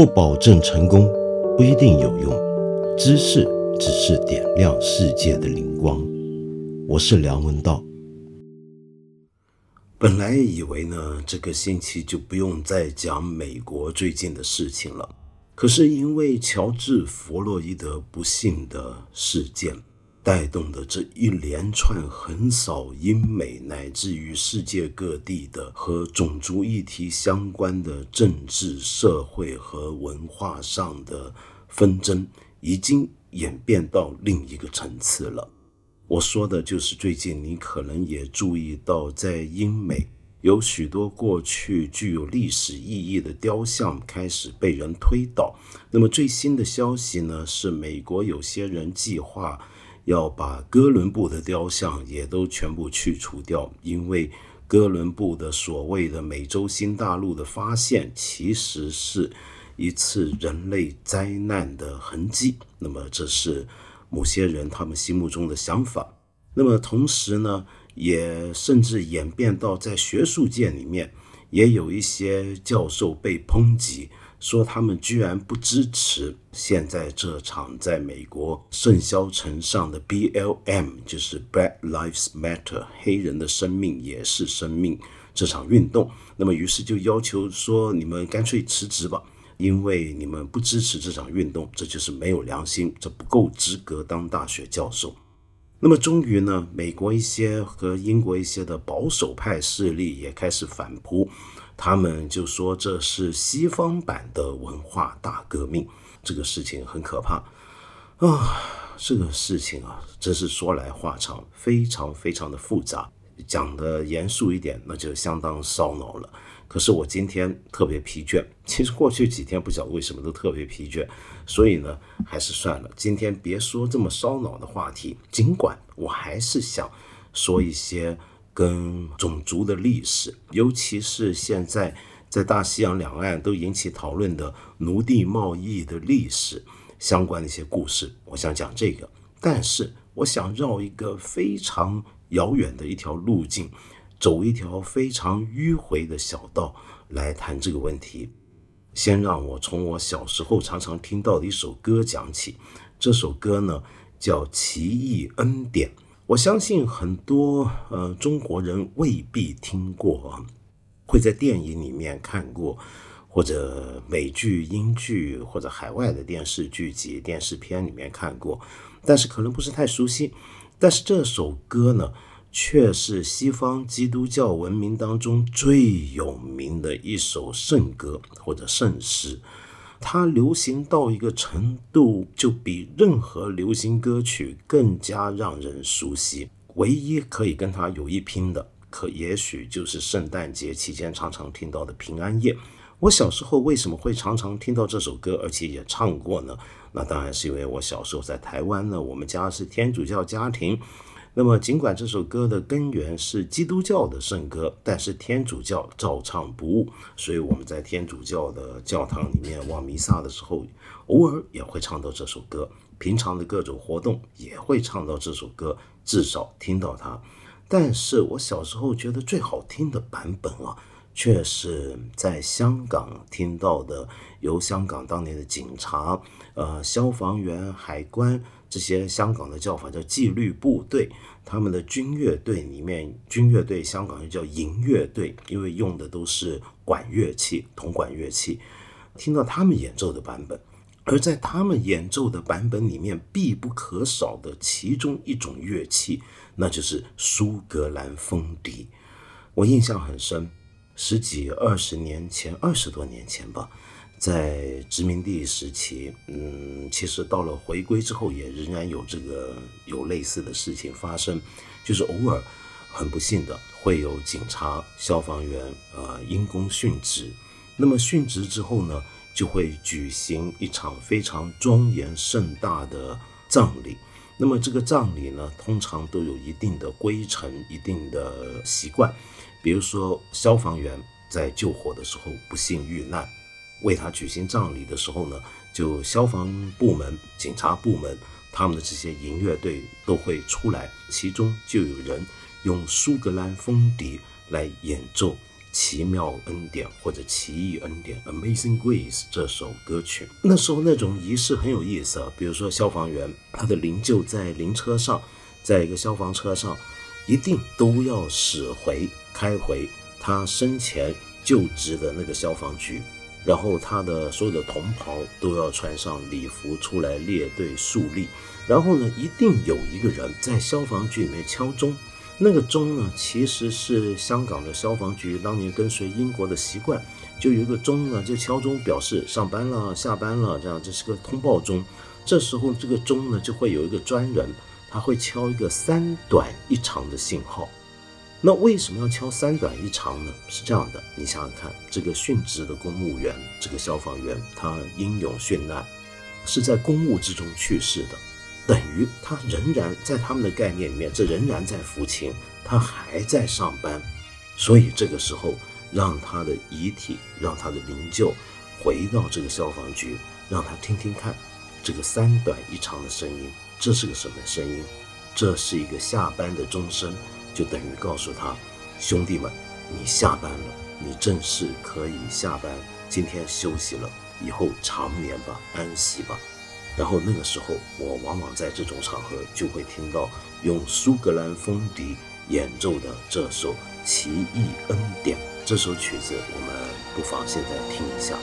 不保证成功，不一定有用。知识只是点亮世界的灵光。我是梁文道。本来以为呢，这个星期就不用再讲美国最近的事情了。可是因为乔治·弗洛伊德不幸的事件。带动的这一连串横扫英美乃至于世界各地的和种族议题相关的政治、社会和文化上的纷争，已经演变到另一个层次了。我说的就是最近你可能也注意到，在英美有许多过去具有历史意义的雕像开始被人推倒。那么最新的消息呢？是美国有些人计划。要把哥伦布的雕像也都全部去除掉，因为哥伦布的所谓的美洲新大陆的发现，其实是一次人类灾难的痕迹。那么，这是某些人他们心目中的想法。那么，同时呢，也甚至演变到在学术界里面，也有一些教授被抨击。说他们居然不支持现在这场在美国盛嚣尘上的 BLM，就是 Black Lives Matter，黑人的生命也是生命这场运动。那么于是就要求说，你们干脆辞职吧，因为你们不支持这场运动，这就是没有良心，这不够资格当大学教授。那么终于呢，美国一些和英国一些的保守派势力也开始反扑。他们就说这是西方版的文化大革命，这个事情很可怕啊！这个事情啊，真是说来话长，非常非常的复杂。讲的严肃一点，那就相当烧脑了。可是我今天特别疲倦，其实过去几天不晓得为什么都特别疲倦，所以呢，还是算了。今天别说这么烧脑的话题，尽管我还是想说一些。跟种族的历史，尤其是现在在大西洋两岸都引起讨论的奴隶贸易的历史相关的一些故事，我想讲这个。但是我想绕一个非常遥远的一条路径，走一条非常迂回的小道来谈这个问题。先让我从我小时候常常听到的一首歌讲起。这首歌呢叫《奇异恩典》。我相信很多呃中国人未必听过，会在电影里面看过，或者美剧、英剧或者海外的电视剧集、电视片里面看过，但是可能不是太熟悉。但是这首歌呢，却是西方基督教文明当中最有名的一首圣歌或者圣诗。它流行到一个程度，就比任何流行歌曲更加让人熟悉。唯一可以跟它有一拼的，可也许就是圣诞节期间常常听到的平安夜。我小时候为什么会常常听到这首歌，而且也唱过呢？那当然是因为我小时候在台湾呢，我们家是天主教家庭。那么，尽管这首歌的根源是基督教的圣歌，但是天主教照唱不误。所以我们在天主教的教堂里面望弥撒的时候，偶尔也会唱到这首歌。平常的各种活动也会唱到这首歌，至少听到它。但是我小时候觉得最好听的版本啊，却是在香港听到的，由香港当年的警察、呃消防员、海关。这些香港的叫法叫纪律部队，他们的军乐队里面，军乐队香港又叫营乐队，因为用的都是管乐器、铜管乐器。听到他们演奏的版本，而在他们演奏的版本里面必不可少的其中一种乐器，那就是苏格兰风笛。我印象很深，十几二十年前，二十多年前吧。在殖民地时期，嗯，其实到了回归之后，也仍然有这个有类似的事情发生，就是偶尔很不幸的会有警察、消防员，呃，因公殉职。那么殉职之后呢，就会举行一场非常庄严盛大的葬礼。那么这个葬礼呢，通常都有一定的规程、一定的习惯，比如说消防员在救火的时候不幸遇难。为他举行葬礼的时候呢，就消防部门、警察部门，他们的这些营乐队都会出来，其中就有人用苏格兰风笛来演奏奇妙恩典或者奇异恩典 （Amazing Grace） 这首歌曲。那时候那种仪式很有意思啊，比如说消防员他的灵柩在灵车上，在一个消防车上，一定都要驶回开回他生前就职的那个消防局，然后他的所有的同袍都要穿上礼服出来列队肃立，然后呢，一定有一个人在消防局里面敲钟。那个钟呢，其实是香港的消防局当年跟随英国的习惯，就有一个钟呢，就敲钟表示上班了、下班了，这样这是个通报钟。这时候这个钟呢，就会有一个专人，他会敲一个三短一长的信号。那为什么要敲三短一长呢？是这样的，你想想看，这个殉职的公务员，这个消防员，他英勇殉难，是在公务之中去世的。等于他仍然在他们的概念里面，这仍然在服勤，他还在上班，所以这个时候让他的遗体，让他的灵柩回到这个消防局，让他听听看这个三短一长的声音，这是个什么声音？这是一个下班的钟声，就等于告诉他，兄弟们，你下班了，你正式可以下班，今天休息了，以后长眠吧，安息吧。然后那个时候，我往往在这种场合就会听到用苏格兰风笛演奏的这首《奇异恩典》这首曲子，我们不妨现在听一下。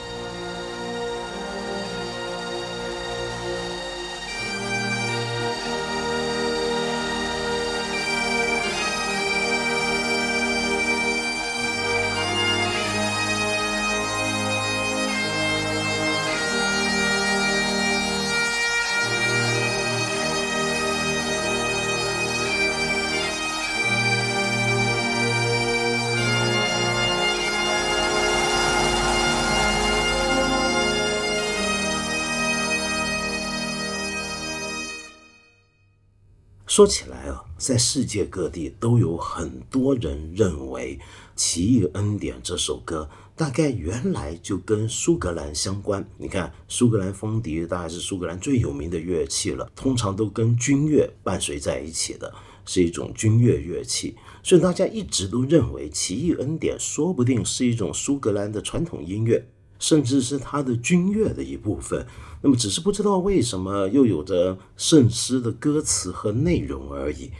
说起来啊，在世界各地都有很多人认为《奇异恩典》这首歌大概原来就跟苏格兰相关。你看，苏格兰风笛大概是苏格兰最有名的乐器了，通常都跟军乐伴随在一起的，是一种军乐乐器。所以大家一直都认为《奇异恩典》说不定是一种苏格兰的传统音乐。甚至是它的军乐的一部分，那么只是不知道为什么又有着圣诗的歌词和内容而已。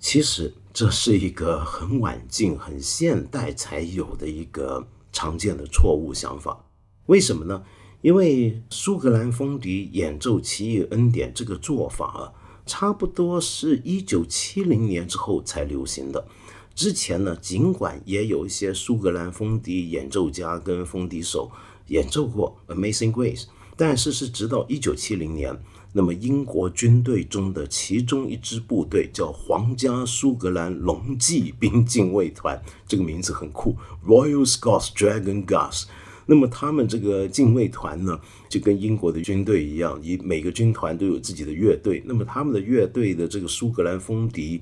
其实这是一个很晚近、很现代才有的一个常见的错误想法。为什么呢？因为苏格兰风笛演奏《奇异恩典》这个做法啊，差不多是一九七零年之后才流行的。之前呢，尽管也有一些苏格兰风笛演奏家跟风笛手演奏过《Amazing Grace》，但是是直到一九七零年，那么英国军队中的其中一支部队叫皇家苏格兰龙骑兵 禁卫团，这个名字很酷，Royal Scots Dragon Guards。那么他们这个禁卫团呢，就跟英国的军队一样，以每个军团都有自己的乐队。那么他们的乐队的这个苏格兰风笛。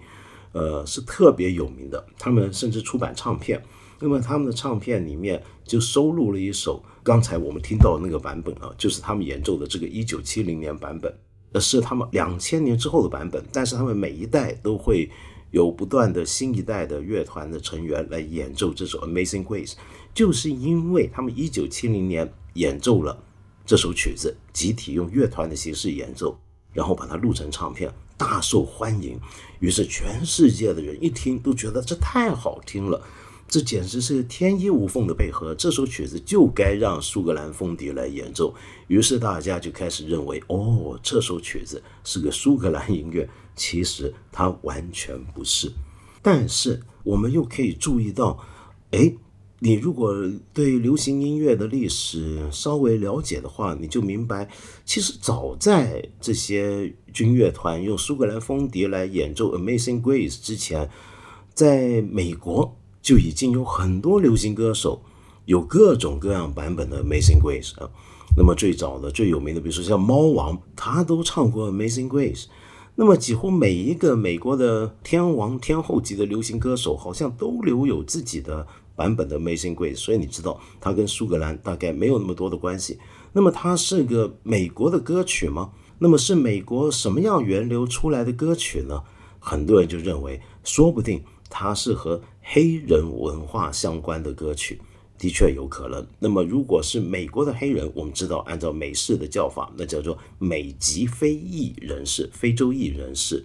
呃，是特别有名的。他们甚至出版唱片，那么他们的唱片里面就收录了一首刚才我们听到的那个版本啊，就是他们演奏的这个一九七零年版本，呃，是他们两千年之后的版本。但是他们每一代都会有不断的新一代的乐团的成员来演奏这首《Amazing Grace》，就是因为他们一九七零年演奏了这首曲子，集体用乐团的形式演奏，然后把它录成唱片。大受欢迎，于是全世界的人一听都觉得这太好听了，这简直是天衣无缝的配合。这首曲子就该让苏格兰风笛来演奏，于是大家就开始认为，哦，这首曲子是个苏格兰音乐。其实它完全不是，但是我们又可以注意到，哎。你如果对流行音乐的历史稍微了解的话，你就明白，其实早在这些军乐团用苏格兰风笛来演奏《Amazing Grace》之前，在美国就已经有很多流行歌手有各种各样版本的《Amazing Grace》啊。那么最早的、最有名的，比如说像猫王，他都唱过《Amazing Grace》。那么几乎每一个美国的天王天后级的流行歌手，好像都留有自己的。版本的《Amazing Grace》，所以你知道它跟苏格兰大概没有那么多的关系。那么它是个美国的歌曲吗？那么是美国什么样源流出来的歌曲呢？很多人就认为，说不定它是和黑人文化相关的歌曲，的确有可能。那么，如果是美国的黑人，我们知道，按照美式的叫法，那叫做美籍非裔人士、非洲裔人士。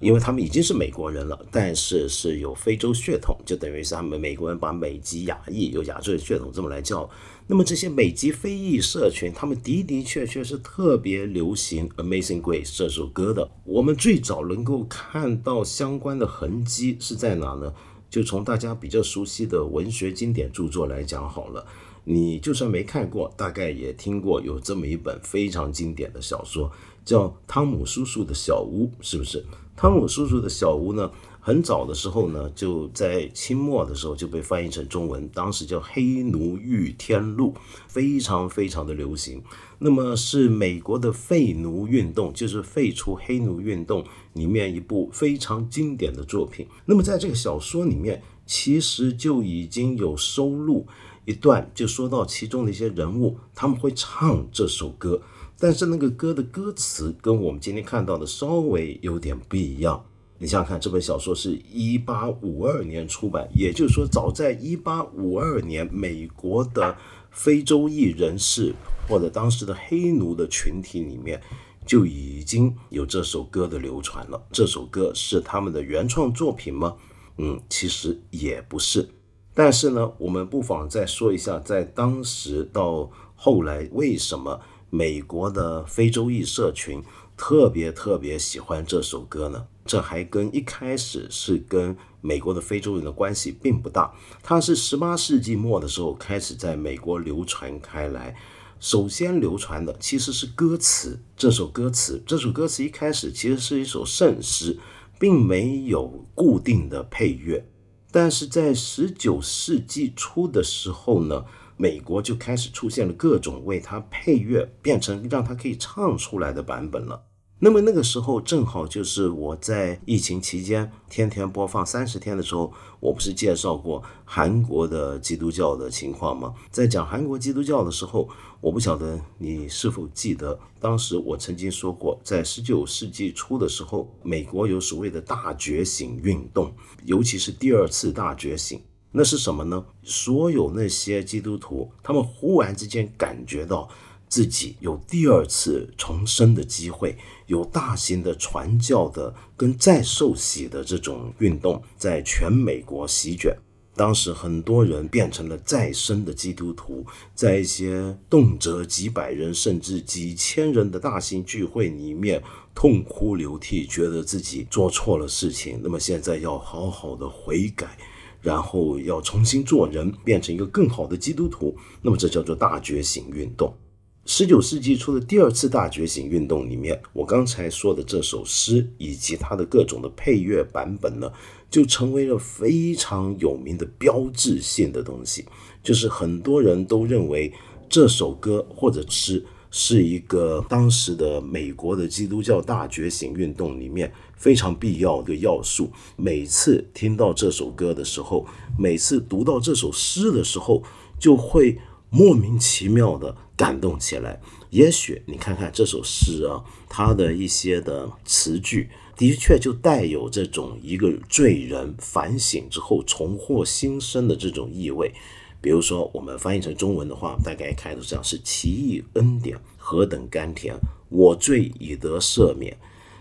因为他们已经是美国人了，但是是有非洲血统，就等于是他们美国人把美籍亚裔有亚洲血统这么来叫。那么这些美籍非裔社群，他们的的确确是特别流行《Amazing Grace》这首歌的。我们最早能够看到相关的痕迹是在哪呢？就从大家比较熟悉的文学经典著作来讲好了。你就算没看过，大概也听过有这么一本非常经典的小说，叫《汤姆叔叔的小屋》，是不是？汤姆叔叔的小屋呢，很早的时候呢，就在清末的时候就被翻译成中文，当时叫《黑奴御天录》，非常非常的流行。那么是美国的废奴运动，就是废除黑奴运动里面一部非常经典的作品。那么在这个小说里面，其实就已经有收录一段，就说到其中的一些人物，他们会唱这首歌。但是那个歌的歌词跟我们今天看到的稍微有点不一样。你想想看，这本小说是一八五二年出版，也就是说，早在一八五二年，美国的非洲裔人士或者当时的黑奴的群体里面就已经有这首歌的流传了。这首歌是他们的原创作品吗？嗯，其实也不是。但是呢，我们不妨再说一下，在当时到后来为什么。美国的非洲裔社群特别特别喜欢这首歌呢，这还跟一开始是跟美国的非洲人的关系并不大，它是十八世纪末的时候开始在美国流传开来。首先流传的其实是歌词，这首歌词，这首歌词一开始其实是一首圣诗，并没有固定的配乐，但是在十九世纪初的时候呢。美国就开始出现了各种为它配乐，变成让它可以唱出来的版本了。那么那个时候正好就是我在疫情期间天天播放三十天的时候，我不是介绍过韩国的基督教的情况吗？在讲韩国基督教的时候，我不晓得你是否记得，当时我曾经说过，在十九世纪初的时候，美国有所谓的大觉醒运动，尤其是第二次大觉醒。那是什么呢？所有那些基督徒，他们忽然之间感觉到自己有第二次重生的机会，有大型的传教的跟再受洗的这种运动在全美国席卷。当时很多人变成了再生的基督徒，在一些动辄几百人甚至几千人的大型聚会里面痛哭流涕，觉得自己做错了事情，那么现在要好好的悔改。然后要重新做人，变成一个更好的基督徒，那么这叫做大觉醒运动。十九世纪初的第二次大觉醒运动里面，我刚才说的这首诗以及它的各种的配乐版本呢，就成为了非常有名的标志性的东西。就是很多人都认为这首歌或者诗是一个当时的美国的基督教大觉醒运动里面。非常必要的要素。每次听到这首歌的时候，每次读到这首诗的时候，就会莫名其妙的感动起来。也许你看看这首诗啊，它的一些的词句，的确就带有这种一个罪人反省之后重获新生的这种意味。比如说，我们翻译成中文的话，大概开头这样：是奇异恩典，何等甘甜，我罪已得赦免。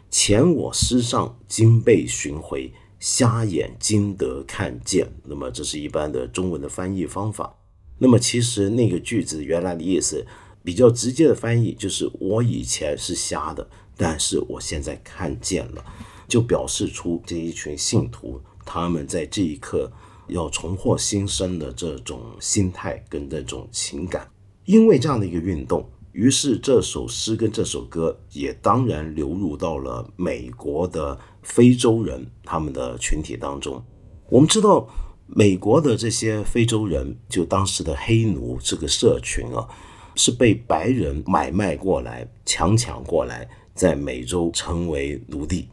前我失上，今被寻回，瞎眼今得看见。那么这是一般的中文的翻译方法。那么其实那个句子原来的意思，比较直接的翻译就是我以前是瞎的，但是我现在看见了，就表示出这一群信徒他们在这一刻要重获新生的这种心态跟这种情感。因为这样的一个运动。于是这首诗跟这首歌也当然流入到了美国的非洲人他们的群体当中。我们知道，美国的这些非洲人，就当时的黑奴这个社群啊，是被白人买卖过来、强抢过来，在美洲成为奴隶。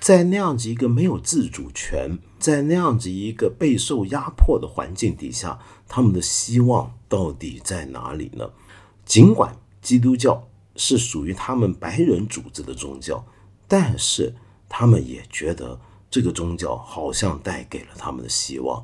在那样子一个没有自主权，在那样子一个备受压迫的环境底下，他们的希望到底在哪里呢？尽管。基督教是属于他们白人组织的宗教，但是他们也觉得这个宗教好像带给了他们的希望，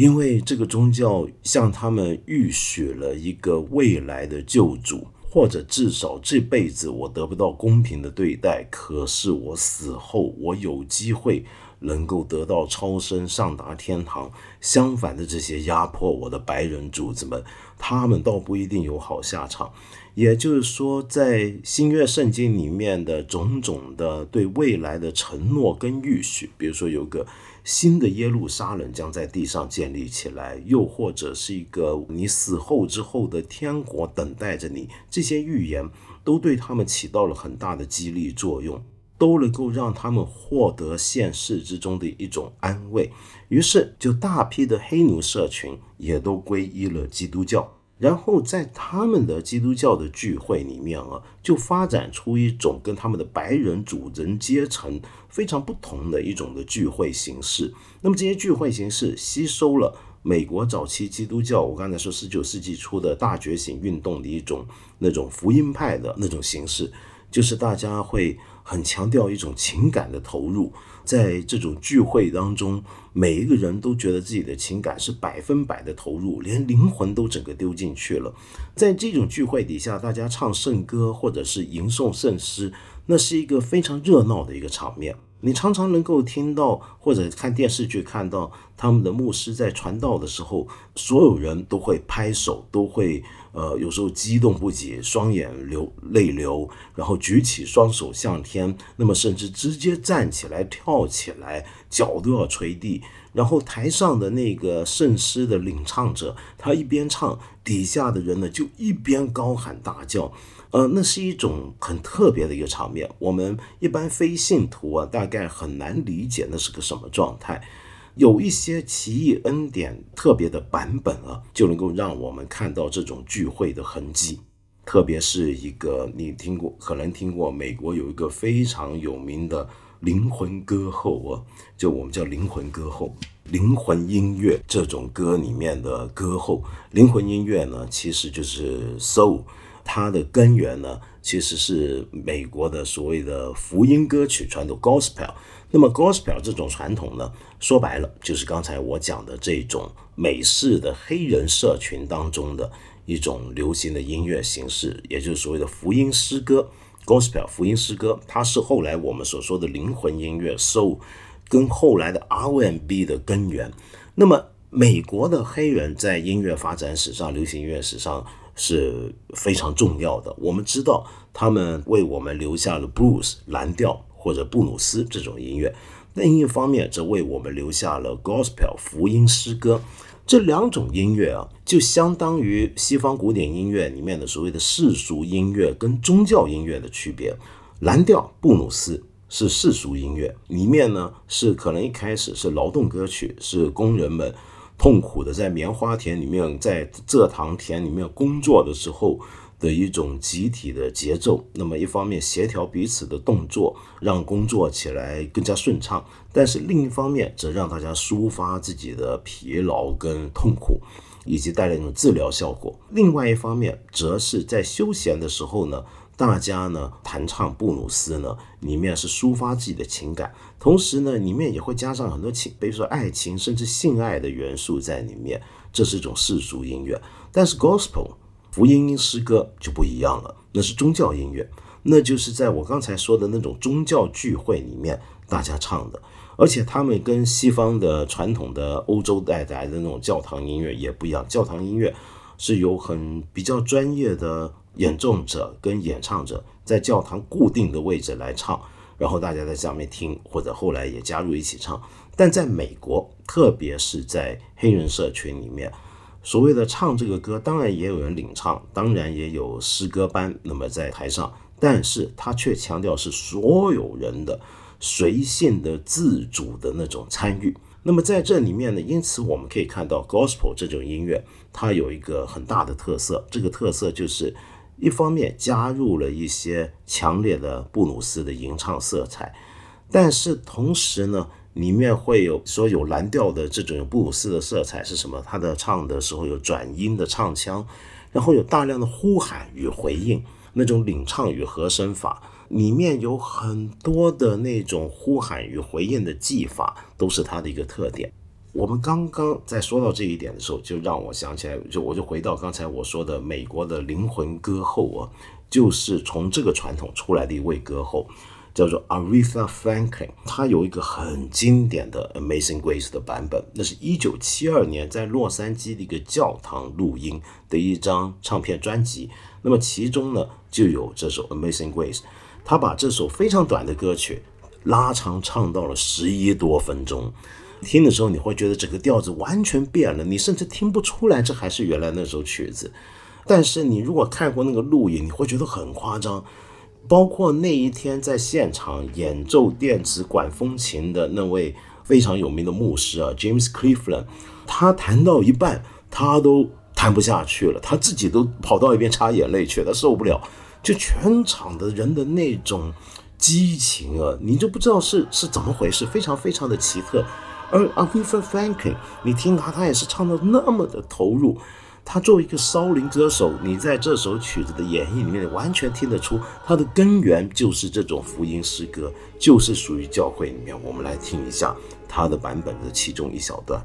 因为这个宗教向他们预许了一个未来的救主，或者至少这辈子我得不到公平的对待，可是我死后我有机会能够得到超生，上达天堂。相反的，这些压迫我的白人主子们，他们倒不一定有好下场。也就是说，在新约圣经里面的种种的对未来的承诺跟预许，比如说有个新的耶路撒冷将在地上建立起来，又或者是一个你死后之后的天国等待着你，这些预言都对他们起到了很大的激励作用，都能够让他们获得现世之中的一种安慰。于是，就大批的黑奴社群也都皈依了基督教。然后在他们的基督教的聚会里面啊，就发展出一种跟他们的白人主人阶层非常不同的一种的聚会形式。那么这些聚会形式吸收了美国早期基督教，我刚才说十九世纪初的大觉醒运动的一种那种福音派的那种形式，就是大家会很强调一种情感的投入。在这种聚会当中，每一个人都觉得自己的情感是百分百的投入，连灵魂都整个丢进去了。在这种聚会底下，大家唱圣歌或者是吟诵圣诗，那是一个非常热闹的一个场面。你常常能够听到或者看电视剧看到他们的牧师在传道的时候，所有人都会拍手，都会。呃，有时候激动不已，双眼流泪流，然后举起双手向天，那么甚至直接站起来跳起来，脚都要垂地。然后台上的那个圣诗的领唱者，他一边唱，底下的人呢就一边高喊大叫。呃，那是一种很特别的一个场面，我们一般非信徒啊，大概很难理解那是个什么状态。有一些奇异恩典特别的版本啊，就能够让我们看到这种聚会的痕迹。特别是一个你听过，可能听过，美国有一个非常有名的灵魂歌后啊，就我们叫灵魂歌后、灵魂音乐这种歌里面的歌后。灵魂音乐呢，其实就是 soul，它的根源呢，其实是美国的所谓的福音歌曲传统 gospel。那么 gospel 这种传统呢，说白了就是刚才我讲的这种美式的黑人社群当中的一种流行的音乐形式，也就是所谓的福音诗歌 gospel 福音诗歌，它是后来我们所说的灵魂音乐，So 跟后来的 R&B 的根源。那么美国的黑人在音乐发展史上、流行音乐史上是非常重要的。我们知道他们为我们留下了 blues 蓝调。或者布鲁斯这种音乐，另一方面则为我们留下了 gospel 福音诗歌。这两种音乐啊，就相当于西方古典音乐里面的所谓的世俗音乐跟宗教音乐的区别。蓝调布鲁斯是世俗音乐，里面呢是可能一开始是劳动歌曲，是工人们痛苦的在棉花田里面，在蔗糖田里面工作的时候。的一种集体的节奏，那么一方面协调彼此的动作，让工作起来更加顺畅；但是另一方面，则让大家抒发自己的疲劳跟痛苦，以及带来一种治疗效果。另外一方面，则是在休闲的时候呢，大家呢弹唱布鲁斯呢，里面是抒发自己的情感，同时呢，里面也会加上很多情，比如说爱情甚至性爱的元素在里面，这是一种世俗音乐。但是 gospel。福音诗歌就不一样了，那是宗教音乐，那就是在我刚才说的那种宗教聚会里面大家唱的，而且他们跟西方的传统的欧洲带来的那种教堂音乐也不一样。教堂音乐是有很比较专业的演奏者跟演唱者在教堂固定的位置来唱，然后大家在下面听，或者后来也加入一起唱。但在美国，特别是在黑人社群里面。所谓的唱这个歌，当然也有人领唱，当然也有诗歌班。那么在台上，但是他却强调是所有人的随性的、自主的那种参与。那么在这里面呢，因此我们可以看到，gospel 这种音乐，它有一个很大的特色。这个特色就是，一方面加入了一些强烈的布鲁斯的吟唱色彩，但是同时呢。里面会有说有蓝调的这种布鲁斯的色彩是什么？他的唱的时候有转音的唱腔，然后有大量的呼喊与回应，那种领唱与和声法，里面有很多的那种呼喊与回应的技法，都是它的一个特点。我们刚刚在说到这一点的时候，就让我想起来，就我就回到刚才我说的美国的灵魂歌后啊，就是从这个传统出来的一位歌后，叫做 Aretha Franklin。她有一个很经典的《Amazing Grace》的版本，那是一九七二年在洛杉矶的一个教堂录音的一张唱片专辑。那么其中呢，就有这首《Amazing Grace》，她把这首非常短的歌曲拉长唱到了十一多分钟。听的时候，你会觉得整个调子完全变了，你甚至听不出来这还是原来那首曲子。但是你如果看过那个录影，你会觉得很夸张。包括那一天在现场演奏电子管风琴的那位非常有名的牧师啊，James Cleveland，他弹到一半，他都弹不下去了，他自己都跑到一边擦眼泪去，他受不了。就全场的人的那种激情啊，你就不知道是是怎么回事，非常非常的奇特。而 Aretha Franklin，你听他，他也是唱的那么的投入。他作为一个骚灵歌手，你在这首曲子的演绎里面，完全听得出他的根源就是这种福音诗歌，就是属于教会里面。我们来听一下他的版本的其中一小段。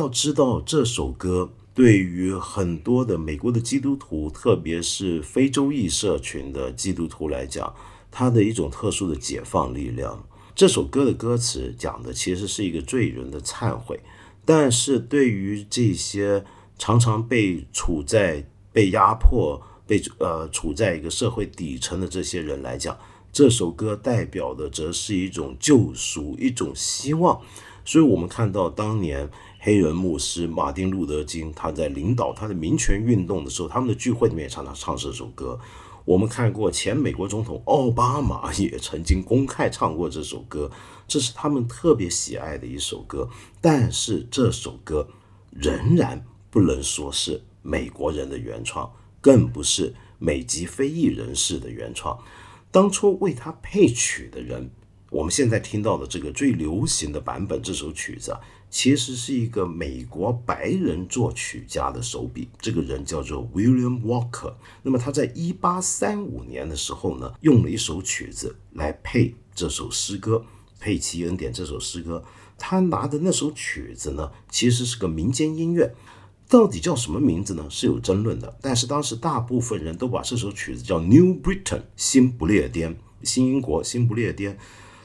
要知道，这首歌对于很多的美国的基督徒，特别是非洲裔社群的基督徒来讲，它的一种特殊的解放力量。这首歌的歌词讲的其实是一个罪人的忏悔，但是对于这些常常被处在被压迫、被呃处在一个社会底层的这些人来讲，这首歌代表的则是一种救赎、一种希望。所以，我们看到当年。黑人牧师马丁·路德·金，他在领导他的民权运动的时候，他们的聚会里面常常唱这首歌。我们看过前美国总统奥巴马 也曾经公开唱过这首歌，这是他们特别喜爱的一首歌。但是这首歌仍然不能说是美国人的原创，更不是美籍非裔人士的原创。当初为他配曲的人。我们现在听到的这个最流行的版本，这首曲子啊，其实是一个美国白人作曲家的手笔。这个人叫做 William Walker。那么他在一八三五年的时候呢，用了一首曲子来配这首诗歌，配《奇恩典》这首诗歌。他拿的那首曲子呢，其实是个民间音乐，到底叫什么名字呢？是有争论的。但是当时大部分人都把这首曲子叫 New Britain，新不列颠，新英国，新不列颠。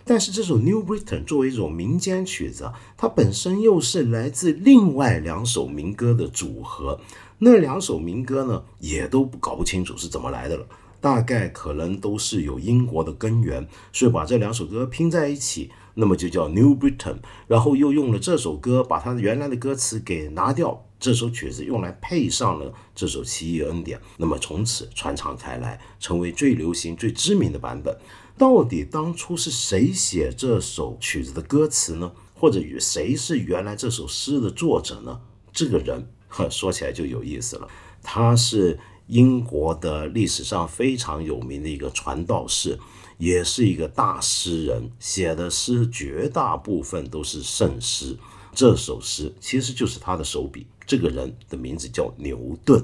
但是这首《New Britain》作为一种民间曲子，它本身又是来自另外两首民歌的组合。那两首民歌呢，也都搞不清楚是怎么来的了。大概可能都是有英国的根源，所以把这两首歌拼在一起，那么就叫《New Britain》。然后又用了这首歌，把它原来的歌词给拿掉，这首曲子用来配上了这首《奇异恩典》，那么从此传唱开来，成为最流行、最知名的版本。到底当初是谁写这首曲子的歌词呢？或者与谁是原来这首诗的作者呢？这个人说起来就有意思了。他是英国的历史上非常有名的一个传道士，也是一个大诗人，写的诗绝大部分都是圣诗。这首诗其实就是他的手笔。这个人的名字叫牛顿。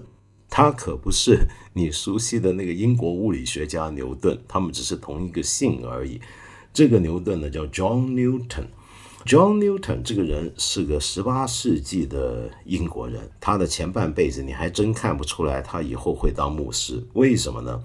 他可不是你熟悉的那个英国物理学家牛顿，他们只是同一个姓而已。这个牛顿呢叫 John Newton。John Newton 这个人是个十八世纪的英国人，他的前半辈子你还真看不出来他以后会当牧师。为什么呢？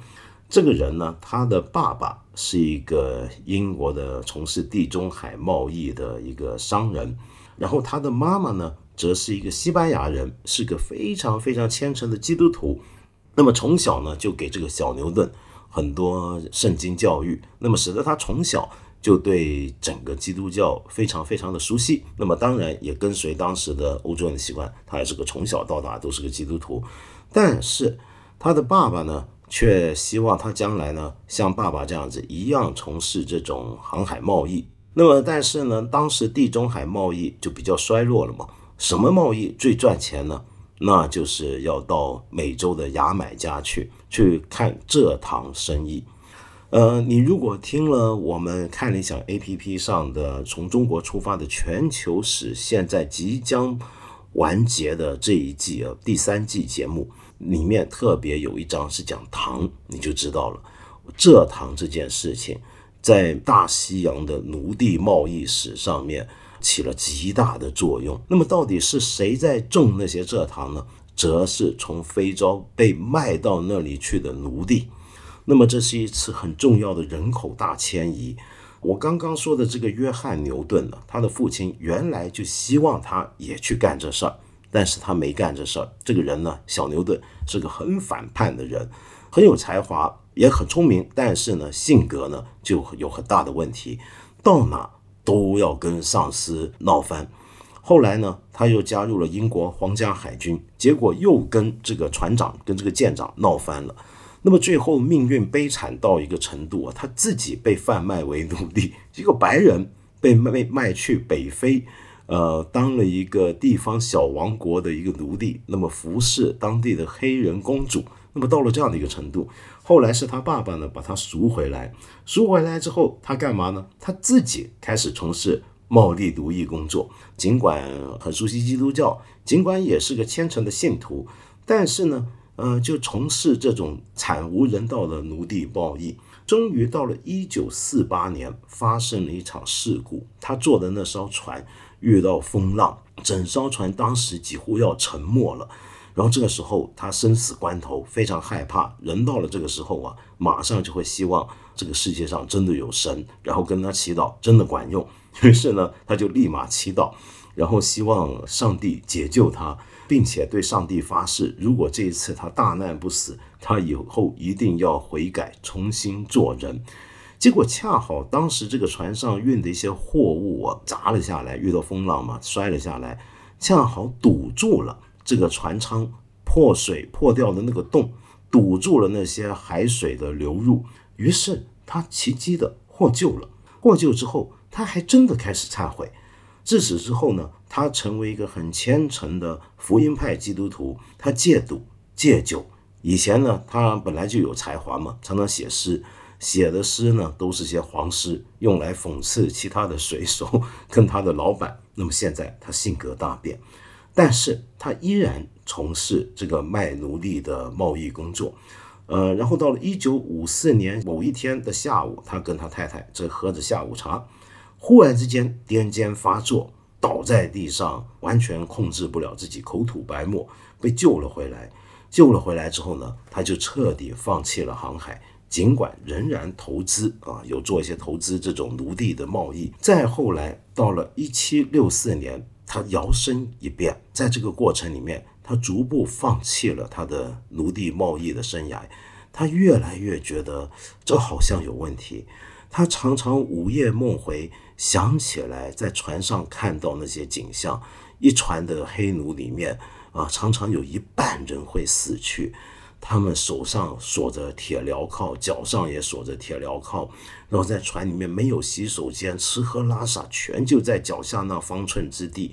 这个人呢，他的爸爸是一个英国的从事地中海贸易的一个商人，然后他的妈妈呢。则是一个西班牙人，是个非常非常虔诚的基督徒。那么从小呢，就给这个小牛顿很多圣经教育，那么使得他从小就对整个基督教非常非常的熟悉。那么当然也跟随当时的欧洲人的习惯，他也是个从小到大都是个基督徒。但是他的爸爸呢，却希望他将来呢，像爸爸这样子一样从事这种航海贸易。那么但是呢，当时地中海贸易就比较衰落了嘛。什么贸易最赚钱呢？那就是要到美洲的牙买加去去看蔗糖生意。呃，你如果听了我们看理想 A P P 上的从中国出发的全球史，现在即将完结的这一季啊，第三季节目里面特别有一章是讲糖，你就知道了蔗糖这件事情在大西洋的奴隶贸易史上面。起了极大的作用。那么，到底是谁在种那些蔗糖呢？则是从非洲被卖到那里去的奴隶。那么，这是一次很重要的人口大迁移。我刚刚说的这个约翰牛顿呢，他的父亲原来就希望他也去干这事儿，但是他没干这事儿。这个人呢，小牛顿是个很反叛的人，很有才华，也很聪明，但是呢，性格呢就有很大的问题。到哪？都要跟上司闹翻，后来呢，他又加入了英国皇家海军，结果又跟这个船长、跟这个舰长闹翻了。那么最后命运悲惨到一个程度啊，他自己被贩卖为奴隶，一个白人被卖卖去北非，呃，当了一个地方小王国的一个奴隶，那么服侍当地的黑人公主。那么到了这样的一个程度，后来是他爸爸呢把他赎回来，赎回来之后他干嘛呢？他自己开始从事贸易奴役工作。尽管很熟悉基督教，尽管也是个虔诚的信徒，但是呢，呃，就从事这种惨无人道的奴隶贸易。终于到了一九四八年，发生了一场事故，他坐的那艘船遇到风浪，整艘船当时几乎要沉没了。然后这个时候，他生死关头非常害怕。人到了这个时候啊，马上就会希望这个世界上真的有神，然后跟他祈祷，真的管用。于是呢，他就立马祈祷，然后希望上帝解救他，并且对上帝发誓，如果这一次他大难不死，他以后一定要悔改，重新做人。结果恰好当时这个船上运的一些货物啊，砸了下来，遇到风浪嘛，摔了下来，恰好堵住了。这个船舱破水破掉的那个洞，堵住了那些海水的流入，于是他奇迹的获救了。获救之后，他还真的开始忏悔。自此之后呢，他成为一个很虔诚的福音派基督徒。他戒赌戒酒。以前呢，他本来就有才华嘛，常常写诗，写的诗呢都是些黄诗，用来讽刺其他的水手跟他的老板。那么现在他性格大变，但是他依然从事这个卖奴隶的贸易工作。呃，然后到了一九五四年某一天的下午，他跟他太太正喝着下午茶。忽然之间癫痫发作，倒在地上，完全控制不了自己，口吐白沫，被救了回来。救了回来之后呢，他就彻底放弃了航海，尽管仍然投资啊，有做一些投资这种奴隶的贸易。再后来到了一七六四年，他摇身一变，在这个过程里面，他逐步放弃了他的奴隶贸易的生涯。他越来越觉得这好像有问题，他常常午夜梦回。想起来，在船上看到那些景象，一船的黑奴里面啊，常常有一半人会死去，他们手上锁着铁镣铐，脚上也锁着铁镣铐，然后在船里面没有洗手间，吃喝拉撒全就在脚下那方寸之地。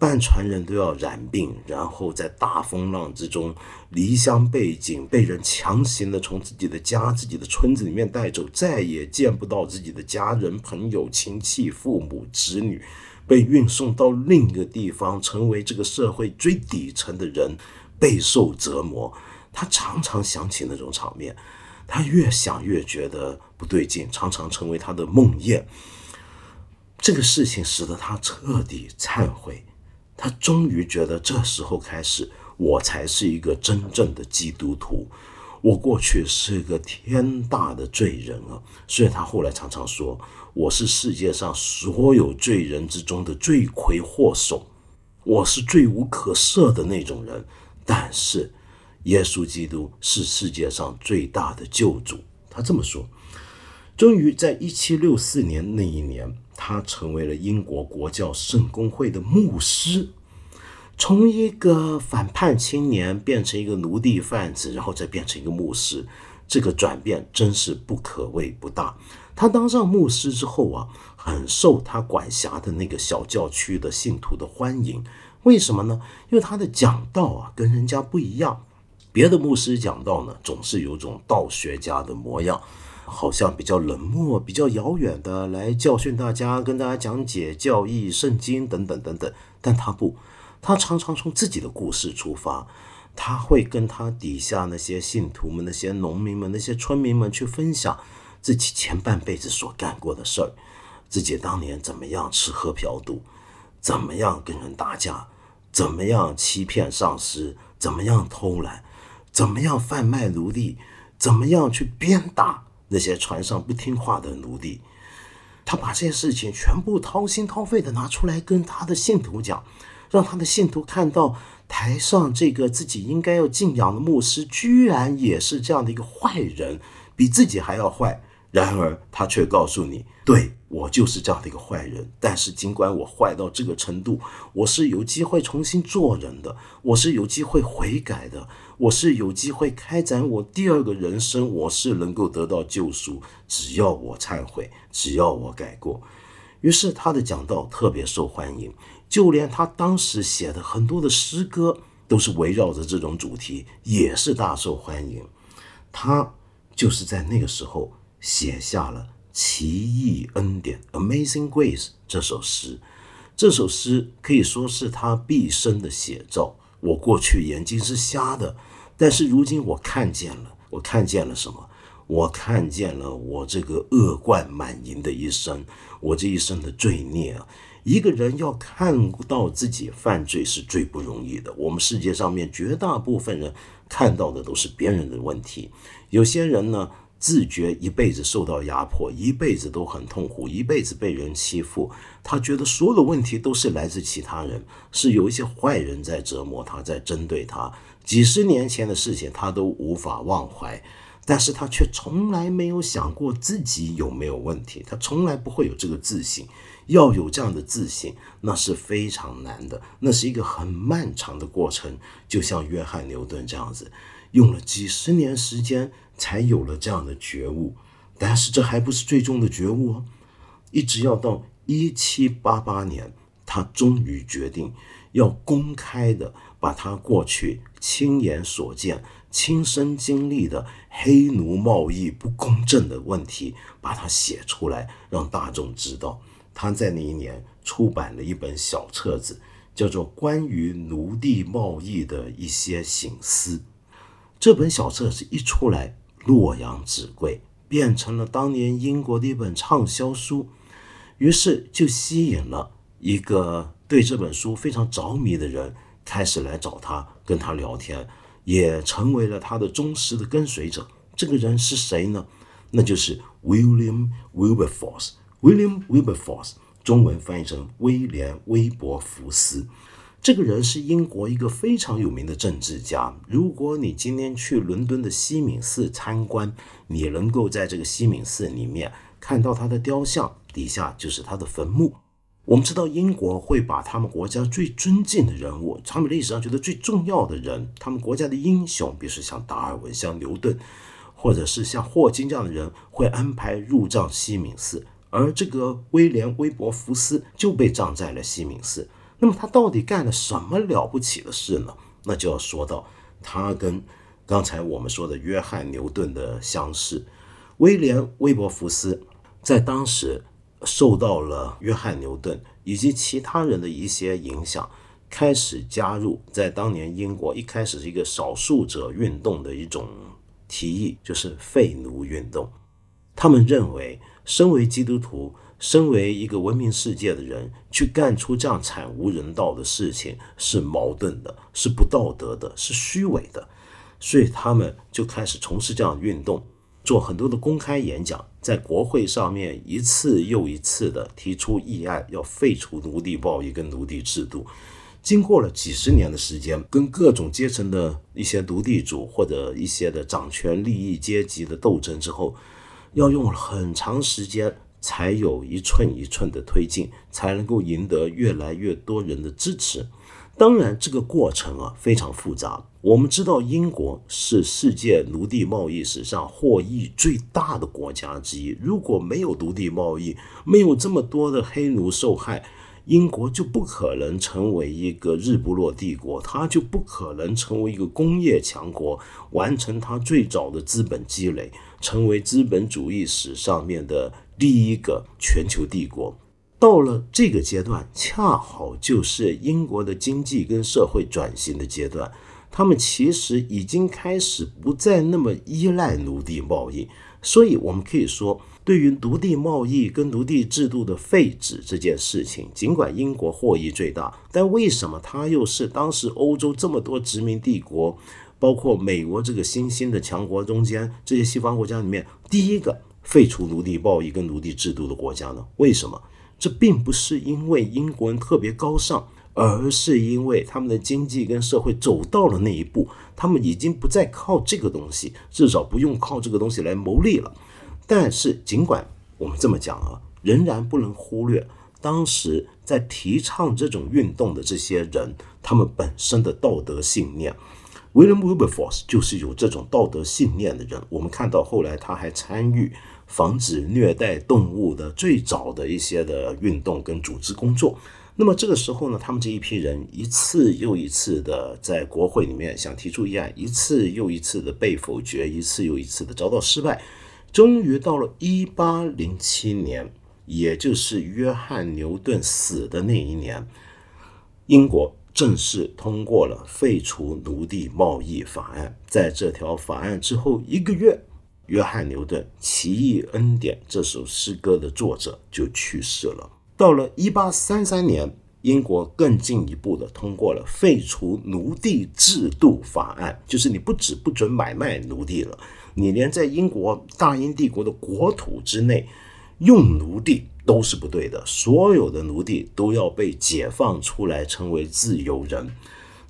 半船人都要染病，然后在大风浪之中离乡背井，被人强行的从自己的家、自己的村子里面带走，再也见不到自己的家人、朋友、亲戚、父母、子女，被运送到另一个地方，成为这个社会最底层的人，备受折磨。他常常想起那种场面，他越想越觉得不对劲，常常成为他的梦魇。这个事情使得他彻底忏悔。他终于觉得，这时候开始，我才是一个真正的基督徒。我过去是个天大的罪人啊！所以他后来常常说，我是世界上所有罪人之中的罪魁祸首，我是罪无可赦的那种人。但是，耶稣基督是世界上最大的救主。他这么说。终于在一七六四年那一年。他成为了英国国教圣公会的牧师，从一个反叛青年变成一个奴隶贩子，然后再变成一个牧师，这个转变真是不可谓不大。他当上牧师之后啊，很受他管辖的那个小教区的信徒的欢迎。为什么呢？因为他的讲道啊跟人家不一样，别的牧师讲道呢总是有种道学家的模样。好像比较冷漠、比较遥远的来教训大家，跟大家讲解教义、圣经等等等等。但他不，他常常从自己的故事出发，他会跟他底下那些信徒们、那些农民们、那些村民们去分享自己前半辈子所干过的事儿，自己当年怎么样吃喝嫖赌，怎么样跟人打架，怎么样欺骗上司，怎么样偷懒，怎么样贩卖奴隶，怎么样去鞭打。那些船上不听话的奴隶，他把这些事情全部掏心掏肺的拿出来跟他的信徒讲，让他的信徒看到台上这个自己应该要敬仰的牧师，居然也是这样的一个坏人，比自己还要坏。然而他却告诉你，对我就是这样的一个坏人。但是尽管我坏到这个程度，我是有机会重新做人的，我是有机会悔改的。我是有机会开展我第二个人生，我是能够得到救赎，只要我忏悔，只要我改过。于是他的讲道特别受欢迎，就连他当时写的很多的诗歌都是围绕着这种主题，也是大受欢迎。他就是在那个时候写下了《奇异恩典》（Amazing Grace） 这首诗。这首诗可以说是他毕生的写照。我过去眼睛是瞎的。但是如今我看见了，我看见了什么？我看见了我这个恶贯满盈的一生，我这一生的罪孽啊！一个人要看到自己犯罪是最不容易的。我们世界上面绝大部分人看到的都是别人的问题，有些人呢自觉一辈子受到压迫，一辈子都很痛苦，一辈子被人欺负，他觉得所有的问题都是来自其他人，是有一些坏人在折磨他，在针对他。几十年前的事情，他都无法忘怀，但是他却从来没有想过自己有没有问题，他从来不会有这个自信。要有这样的自信，那是非常难的，那是一个很漫长的过程。就像约翰牛顿这样子，用了几十年时间才有了这样的觉悟。但是这还不是最终的觉悟哦，一直要到一七八八年，他终于决定要公开的把他过去亲眼所见、亲身经历的黑奴贸易不公正的问题，把它写出来，让大众知道。他在那一年出版了一本小册子，叫做《关于奴隶贸易的一些醒思》。这本小册子一出来，洛阳纸贵。变成了当年英国的一本畅销书，于是就吸引了一个对这本书非常着迷的人，开始来找他跟他聊天，也成为了他的忠实的跟随者。这个人是谁呢？那就是 William Wilberforce。William Wilberforce，中文翻译成威廉·威伯福斯。这个人是英国一个非常有名的政治家。如果你今天去伦敦的西敏寺参观，你能够在这个西敏寺里面看到他的雕像，底下就是他的坟墓。我们知道英国会把他们国家最尊敬的人物，他们历史上觉得最重要的人，他们国家的英雄，比如说像达尔文、像牛顿，或者是像霍金这样的人，会安排入葬西敏寺。而这个威廉·威伯福斯就被葬在了西敏寺。那么他到底干了什么了不起的事呢？那就要说到他跟刚才我们说的约翰牛顿的相似。威廉·威伯福斯在当时受到了约翰牛顿以及其他人的一些影响，开始加入在当年英国一开始是一个少数者运动的一种提议，就是废奴运动。他们认为，身为基督徒。身为一个文明世界的人，去干出这样惨无人道的事情是矛盾的，是不道德的，是虚伪的，所以他们就开始从事这样运动，做很多的公开演讲，在国会上面一次又一次的提出议案，要废除奴隶贸易跟奴隶制度。经过了几十年的时间，跟各种阶层的一些奴隶主或者一些的掌权利益阶级的斗争之后，要用很长时间。才有一寸一寸的推进，才能够赢得越来越多人的支持。当然，这个过程啊非常复杂。我们知道，英国是世界奴隶贸易史上获益最大的国家之一。如果没有奴隶贸易，没有这么多的黑奴受害，英国就不可能成为一个日不落帝国，它就不可能成为一个工业强国，完成它最早的资本积累，成为资本主义史上面的。第一个全球帝国到了这个阶段，恰好就是英国的经济跟社会转型的阶段。他们其实已经开始不再那么依赖奴隶贸易，所以我们可以说，对于奴隶贸易跟奴隶制度的废止这件事情，尽管英国获益最大，但为什么它又是当时欧洲这么多殖民帝国，包括美国这个新兴的强国中间，这些西方国家里面第一个？废除奴隶贸易跟奴隶制度的国家呢？为什么？这并不是因为英国人特别高尚，而是因为他们的经济跟社会走到了那一步，他们已经不再靠这个东西，至少不用靠这个东西来谋利了。但是，尽管我们这么讲啊，仍然不能忽略当时在提倡这种运动的这些人，他们本身的道德信念。William Wilberforce 就是有这种道德信念的人。我们看到后来他还参与。防止虐待动物的最早的一些的运动跟组织工作，那么这个时候呢，他们这一批人一次又一次的在国会里面想提出议案，一次又一次的被否决，一次又一次的遭到失败，终于到了一八零七年，也就是约翰牛顿死的那一年，英国正式通过了废除奴隶贸易法案。在这条法案之后一个月。约翰牛顿《奇异恩典》这首诗歌的作者就去世了。到了一八三三年，英国更进一步的通过了废除奴隶制度法案，就是你不止不准买卖奴隶了，你连在英国大英帝国的国土之内用奴隶都是不对的，所有的奴隶都要被解放出来，成为自由人。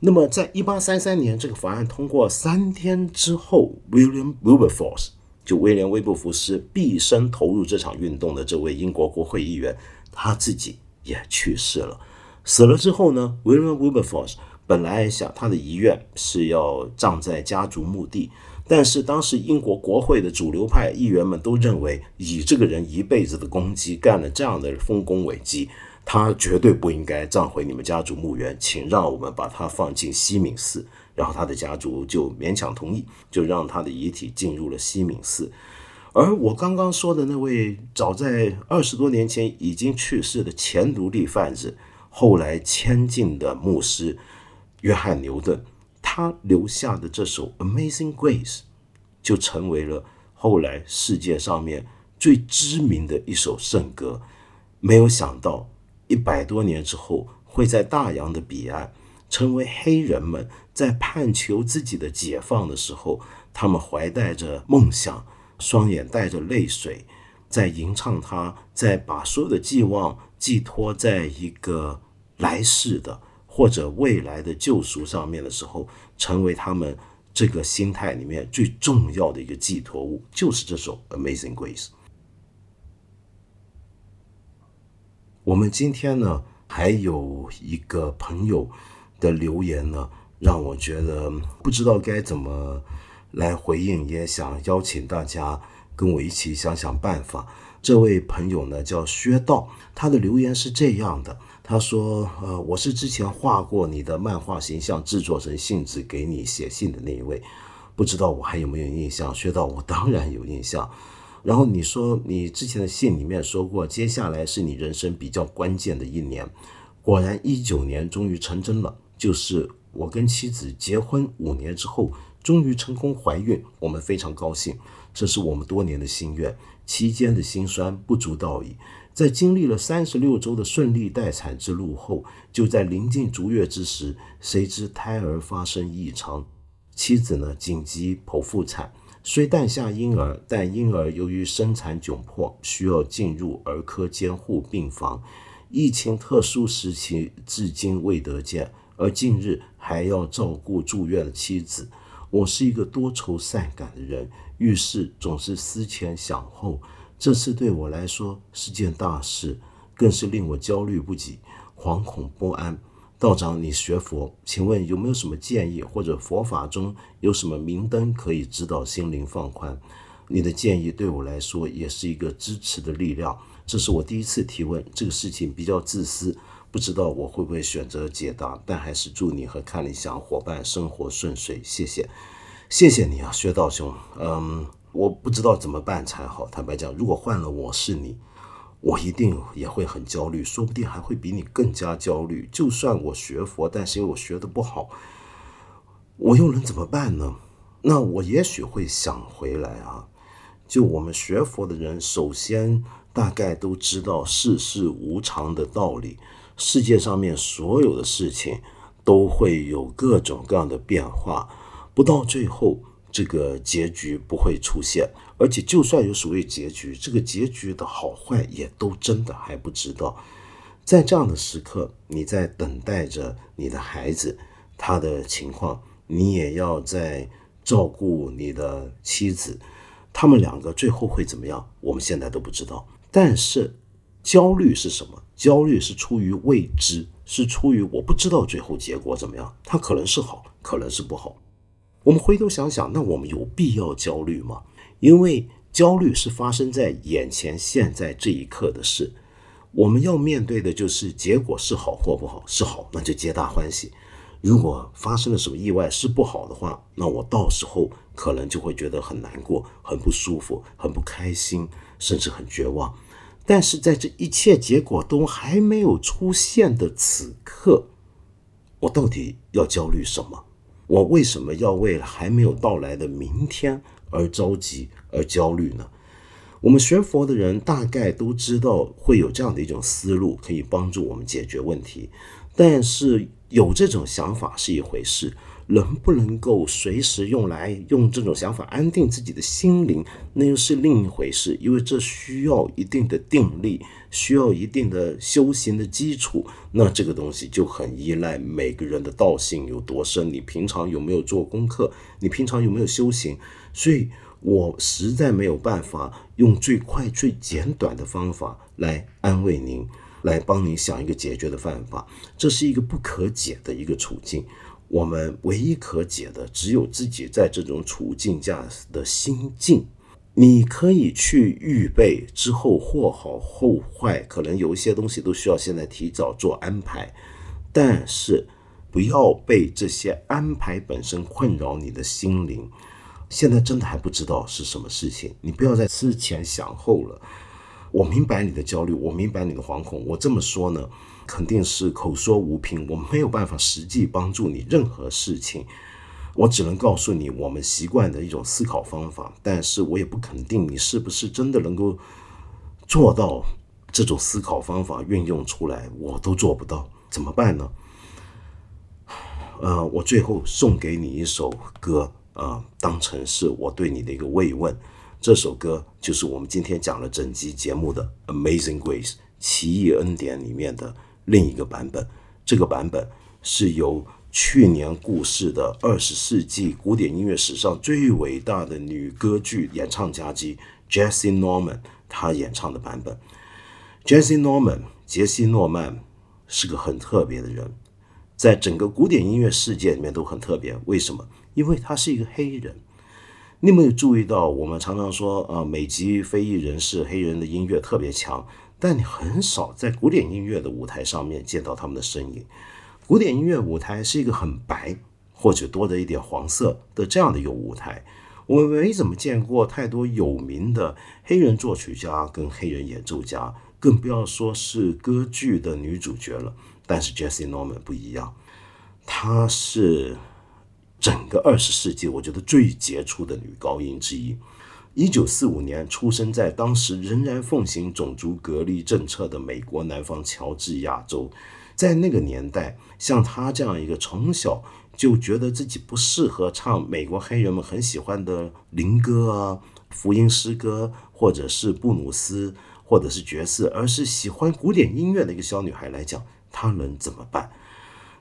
那么，在一八三三年这个法案通过三天之后，William Wilberforce。就威廉·威布福斯毕生投入这场运动的这位英国国会议员，他自己也去世了。死了之后呢，威廉·威伯福斯本来想他的遗愿是要葬在家族墓地，但是当时英国国会的主流派议员们都认为，以这个人一辈子的功绩，干了这样的丰功伟绩，他绝对不应该葬回你们家族墓园，请让我们把他放进西敏寺。然后他的家族就勉强同意，就让他的遗体进入了西敏寺。而我刚刚说的那位早在二十多年前已经去世的前奴隶贩子，后来迁进的牧师约翰牛顿，他留下的这首《Amazing Grace》就成为了后来世界上面最知名的一首圣歌。没有想到，一百多年之后，会在大洋的彼岸。成为黑人们在盼求自己的解放的时候，他们怀带着梦想，双眼带着泪水，在吟唱他，在把所有的寄望寄托在一个来世的或者未来的救赎上面的时候，成为他们这个心态里面最重要的一个寄托物，就是这首《Amazing Grace》。我们今天呢，还有一个朋友。的留言呢，让我觉得不知道该怎么来回应，也想邀请大家跟我一起想想办法。这位朋友呢叫薛道，他的留言是这样的：他说，呃，我是之前画过你的漫画形象，制作成信纸给你写信的那一位，不知道我还有没有印象？薛道，我当然有印象。然后你说你之前的信里面说过，接下来是你人生比较关键的一年，果然一九年终于成真了。就是我跟妻子结婚五年之后，终于成功怀孕，我们非常高兴，这是我们多年的心愿。期间的辛酸不足道矣。在经历了三十六周的顺利待产之路后，就在临近足月之时，谁知胎儿发生异常，妻子呢紧急剖腹产，虽诞下婴儿，但婴儿由于生产窘迫，需要进入儿科监护病房。疫情特殊时期，至今未得见。而近日还要照顾住院的妻子，我是一个多愁善感的人，遇事总是思前想后。这次对我来说是件大事，更是令我焦虑不已、惶恐不安。道长，你学佛，请问有没有什么建议，或者佛法中有什么明灯可以指导心灵放宽？你的建议对我来说也是一个支持的力量。这是我第一次提问，这个事情比较自私。不知道我会不会选择解答，但还是祝你和看理想伙伴生活顺遂，谢谢，谢谢你啊，薛道兄。嗯，我不知道怎么办才好。坦白讲，如果换了我是你，我一定也会很焦虑，说不定还会比你更加焦虑。就算我学佛，但是因为我学的不好，我又能怎么办呢？那我也许会想回来啊。就我们学佛的人，首先大概都知道世事无常的道理。世界上面所有的事情都会有各种各样的变化，不到最后这个结局不会出现，而且就算有所谓结局，这个结局的好坏也都真的还不知道。在这样的时刻，你在等待着你的孩子他的情况，你也要在照顾你的妻子，他们两个最后会怎么样？我们现在都不知道。但是焦虑是什么？焦虑是出于未知，是出于我不知道最后结果怎么样，它可能是好，可能是不好。我们回头想想，那我们有必要焦虑吗？因为焦虑是发生在眼前现在这一刻的事，我们要面对的就是结果是好或不好，是好那就皆大欢喜；如果发生了什么意外是不好的话，那我到时候可能就会觉得很难过、很不舒服、很不开心，甚至很绝望。但是在这一切结果都还没有出现的此刻，我到底要焦虑什么？我为什么要为了还没有到来的明天而着急而焦虑呢？我们学佛的人大概都知道会有这样的一种思路，可以帮助我们解决问题。但是有这种想法是一回事。能不能够随时用来用这种想法安定自己的心灵，那又是另一回事。因为这需要一定的定力，需要一定的修行的基础。那这个东西就很依赖每个人的道性有多深，你平常有没有做功课，你平常有没有修行。所以我实在没有办法用最快最简短的方法来安慰您。来帮你想一个解决的办法。这是一个不可解的一个处境。我们唯一可解的，只有自己在这种处境下的心境。你可以去预备之后或好或坏，可能有一些东西都需要现在提早做安排，但是不要被这些安排本身困扰你的心灵。现在真的还不知道是什么事情，你不要再思前想后了。我明白你的焦虑，我明白你的惶恐。我这么说呢，肯定是口说无凭，我没有办法实际帮助你任何事情。我只能告诉你我们习惯的一种思考方法，但是我也不肯定你是不是真的能够做到这种思考方法运用出来，我都做不到，怎么办呢？呃，我最后送给你一首歌，啊，当成是我对你的一个慰问。这首歌就是我们今天讲了整集节目的《Amazing Grace》奇异恩典里面的另一个版本。这个版本是由。去年故世的二十世纪古典音乐史上最伟大的女歌剧演唱家姬 Jessie Norman，她演唱的版本。Jesse Norman，杰西诺曼是个很特别的人，在整个古典音乐世界里面都很特别。为什么？因为他是一个黑人。你有没有注意到，我们常常说啊，美籍非裔人士黑人的音乐特别强，但你很少在古典音乐的舞台上面见到他们的身影。古典音乐舞台是一个很白或者多的一点黄色的这样的一个舞台，我们没怎么见过太多有名的黑人作曲家跟黑人演奏家，更不要说是歌剧的女主角了。但是 Jessie Norman 不一样，她是整个二十世纪我觉得最杰出的女高音之一。一九四五年出生在当时仍然奉行种族隔离政策的美国南方乔治亚州。在那个年代，像他这样一个从小就觉得自己不适合唱美国黑人们很喜欢的灵歌啊、福音诗歌，或者是布鲁斯，或者是爵士，而是喜欢古典音乐的一个小女孩来讲，她能怎么办？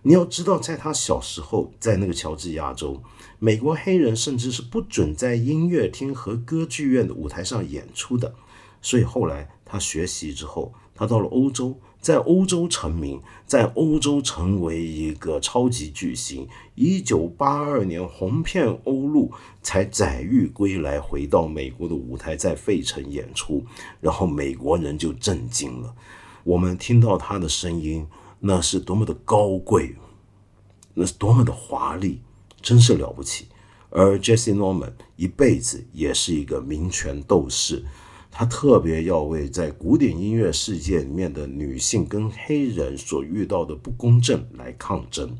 你要知道，在她小时候，在那个乔治亚州，美国黑人甚至是不准在音乐厅和歌剧院的舞台上演出的。所以后来他学习之后，他到了欧洲。在欧洲成名，在欧洲成为一个超级巨星。一九八二年红遍欧陆，才载誉归来，回到美国的舞台，在费城演出，然后美国人就震惊了。我们听到他的声音，那是多么的高贵，那是多么的华丽，真是了不起。而 Jessie Norman 一辈子也是一个民权斗士。他特别要为在古典音乐世界里面的女性跟黑人所遇到的不公正来抗争。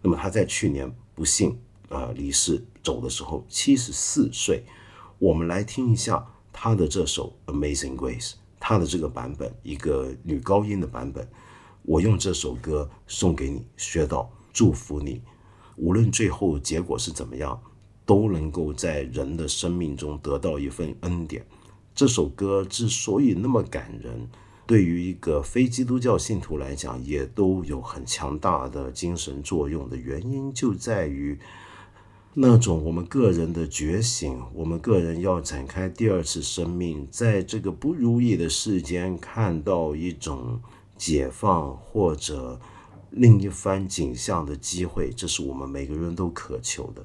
那么他在去年不幸啊离世走的时候，七十四岁。我们来听一下他的这首《Amazing Grace》，他的这个版本，一个女高音的版本。我用这首歌送给你，薛道，祝福你。无论最后结果是怎么样，都能够在人的生命中得到一份恩典。这首歌之所以那么感人，对于一个非基督教信徒来讲，也都有很强大的精神作用的原因，就在于那种我们个人的觉醒，我们个人要展开第二次生命，在这个不如意的世间看到一种解放或者另一番景象的机会，这是我们每个人都渴求的，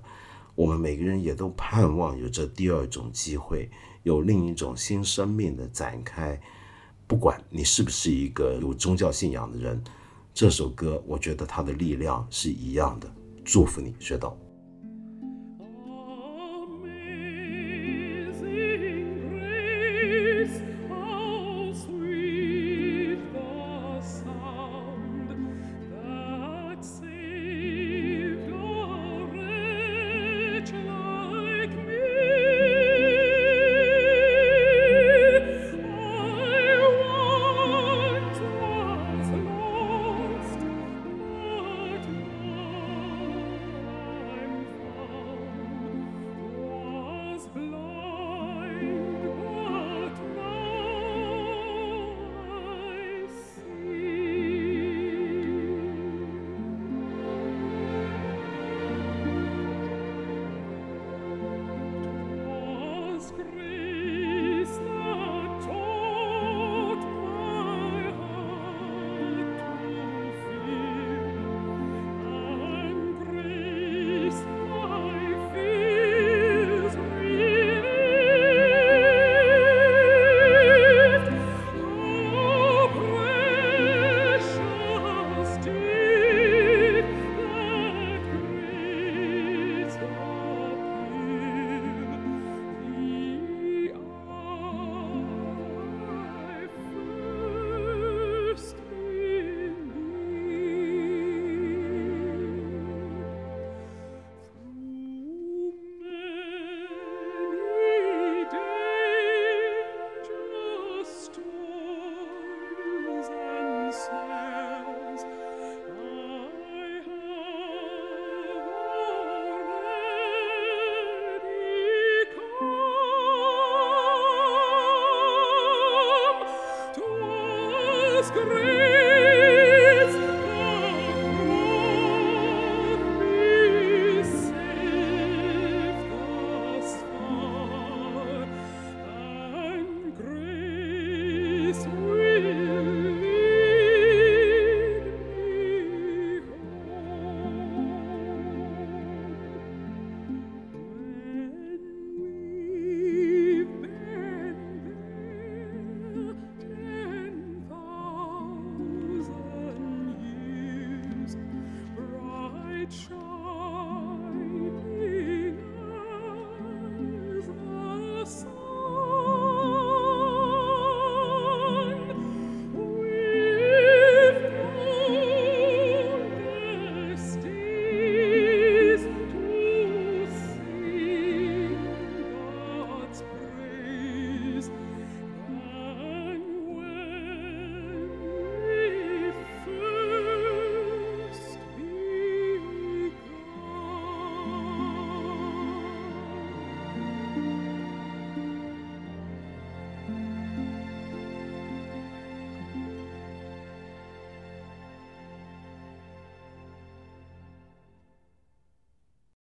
我们每个人也都盼望有这第二种机会。有另一种新生命的展开，不管你是不是一个有宗教信仰的人，这首歌我觉得它的力量是一样的。祝福你，学到。